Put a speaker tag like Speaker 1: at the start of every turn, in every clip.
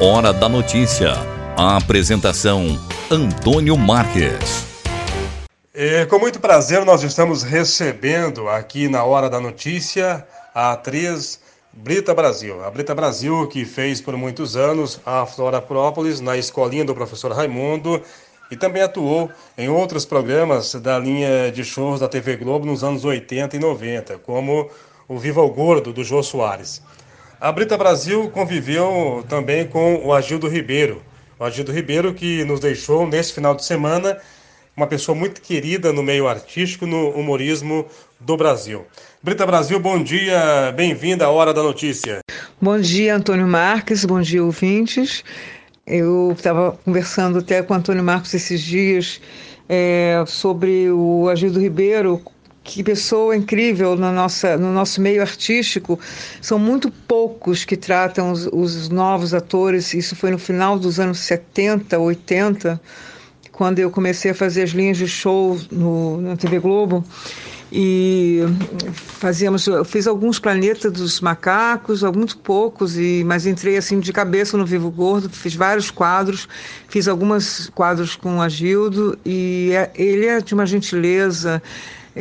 Speaker 1: Hora da Notícia. A apresentação: Antônio Marques.
Speaker 2: É, com muito prazer, nós estamos recebendo aqui na Hora da Notícia a atriz Brita Brasil. A Brita Brasil, que fez por muitos anos a Flora Própolis na escolinha do professor Raimundo e também atuou em outros programas da linha de shows da TV Globo nos anos 80 e 90, como o Viva o Gordo, do Jô Soares. A Brita Brasil conviveu também com o Agildo Ribeiro. O Agildo Ribeiro que nos deixou nesse final de semana uma pessoa muito querida no meio artístico, no humorismo do Brasil. Brita Brasil, bom dia, bem-vinda à Hora da Notícia.
Speaker 3: Bom dia, Antônio Marques, bom dia, ouvintes. Eu estava conversando até com o Antônio Marcos esses dias é, sobre o Agildo Ribeiro, que pessoa incrível na nossa, no nosso meio artístico. São muito poucos que tratam os, os novos atores. Isso foi no final dos anos 70, 80, quando eu comecei a fazer as linhas de show no, na TV Globo e fazíamos eu fiz alguns planetas dos macacos alguns poucos e mas entrei assim de cabeça no Vivo Gordo fiz vários quadros fiz alguns quadros com o Agildo e é, ele é de uma gentileza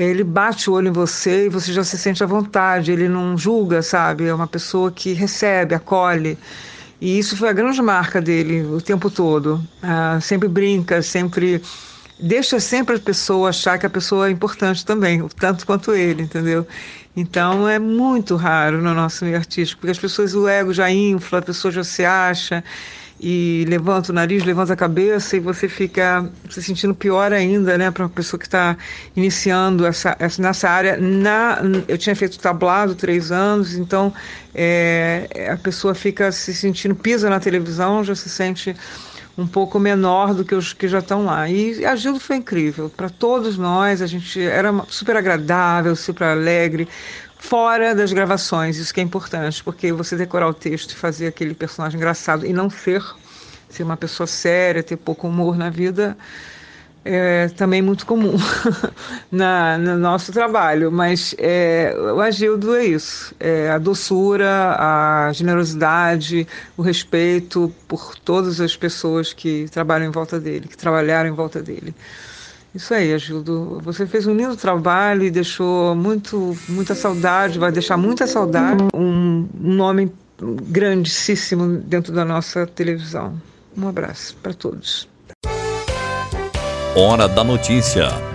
Speaker 3: ele bate o olho em você e você já se sente à vontade ele não julga sabe? É uma pessoa que recebe acolhe. E isso foi a grande marca dele o tempo todo. Ah, sempre brinca sempre deixa sempre a pessoa achar que a pessoa é importante também, tanto quanto ele, entendeu? Então é muito raro no nosso meio artístico, porque as pessoas, o ego já infla, a pessoa já se acha e levanta o nariz, levanta a cabeça e você fica se sentindo pior ainda, né, para uma pessoa que está iniciando essa, essa, nessa área. Na, eu tinha feito tablado três anos, então é, a pessoa fica se sentindo, pisa na televisão, já se sente um pouco menor do que os que já estão lá. E a Gildo foi incrível para todos nós, a gente era super agradável, super alegre, fora das gravações, isso que é importante, porque você decorar o texto e fazer aquele personagem engraçado e não ser, ser uma pessoa séria, ter pouco humor na vida, é também muito comum na, no nosso trabalho, mas é, o Agildo é isso, é a doçura, a generosidade, o respeito por todas as pessoas que trabalham em volta dele, que trabalharam em volta dele. Isso aí, Agildo. Você fez um lindo trabalho e deixou muito, muita saudade, vai deixar muita saudade. Um, nome grandíssimo dentro da nossa televisão. Um abraço para todos.
Speaker 1: Hora da Notícia.